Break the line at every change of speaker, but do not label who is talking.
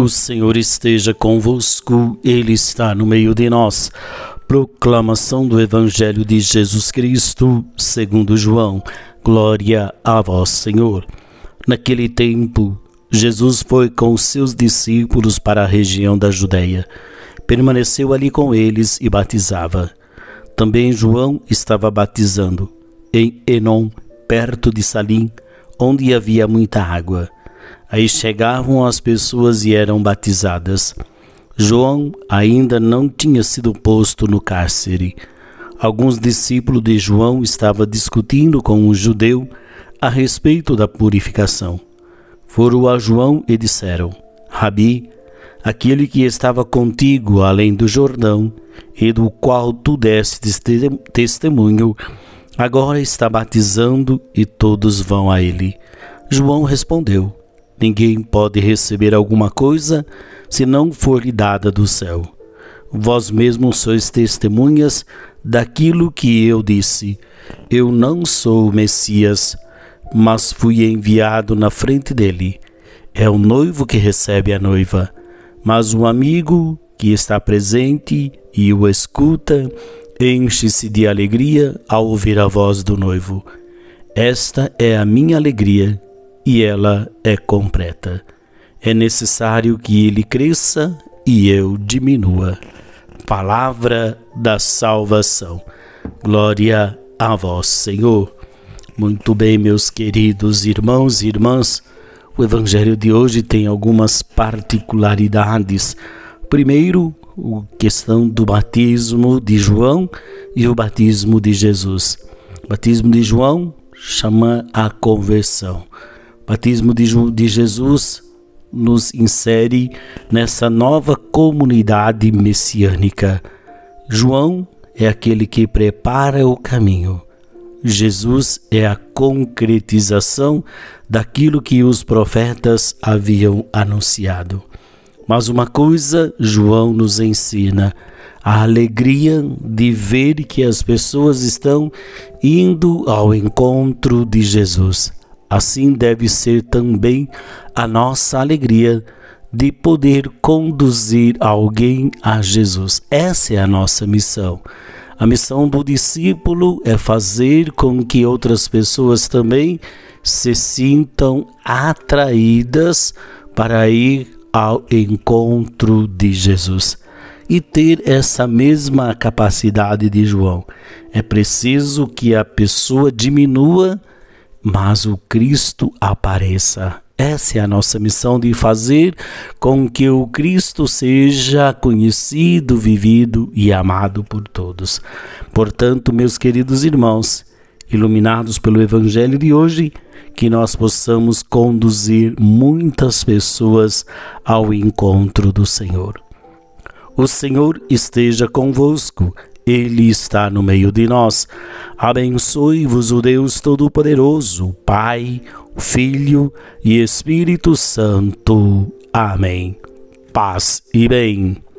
O Senhor esteja convosco, Ele está no meio de nós. Proclamação do Evangelho de Jesus Cristo, segundo João. Glória a vós, Senhor. Naquele tempo, Jesus foi com os seus discípulos para a região da Judéia. Permaneceu ali com eles e batizava. Também João estava batizando em Enom, perto de Salim, onde havia muita água Aí chegavam as pessoas e eram batizadas. João ainda não tinha sido posto no cárcere. Alguns discípulos de João estavam discutindo com um judeu a respeito da purificação. Foram a João e disseram: Rabi, aquele que estava contigo além do Jordão e do qual tu destes testemunho, agora está batizando e todos vão a ele. João respondeu: Ninguém pode receber alguma coisa se não for lhe dada do céu. Vós mesmos sois testemunhas daquilo que eu disse. Eu não sou o Messias, mas fui enviado na frente dele. É o noivo que recebe a noiva, mas um amigo que está presente e o escuta enche-se de alegria ao ouvir a voz do noivo. Esta é a minha alegria e ela é completa. É necessário que ele cresça e eu diminua. Palavra da salvação. Glória a vós, Senhor. Muito bem, meus queridos irmãos e irmãs, o Evangelho de hoje tem algumas particularidades. Primeiro, a questão do batismo de João e o batismo de Jesus. O batismo de João chama a conversão batismo de, de Jesus nos insere nessa nova comunidade messiânica. João é aquele que prepara o caminho. Jesus é a concretização daquilo que os profetas haviam anunciado. Mas uma coisa João nos ensina: a alegria de ver que as pessoas estão indo ao encontro de Jesus. Assim deve ser também a nossa alegria de poder conduzir alguém a Jesus. Essa é a nossa missão. A missão do discípulo é fazer com que outras pessoas também se sintam atraídas para ir ao encontro de Jesus e ter essa mesma capacidade de João. É preciso que a pessoa diminua mas o Cristo apareça. Essa é a nossa missão de fazer com que o Cristo seja conhecido, vivido e amado por todos. Portanto, meus queridos irmãos, iluminados pelo Evangelho de hoje, que nós possamos conduzir muitas pessoas ao encontro do Senhor. O Senhor esteja convosco. Ele está no meio de nós. Abençoe-vos o Deus Todo-Poderoso, Pai, Filho e Espírito Santo. Amém. Paz e bem.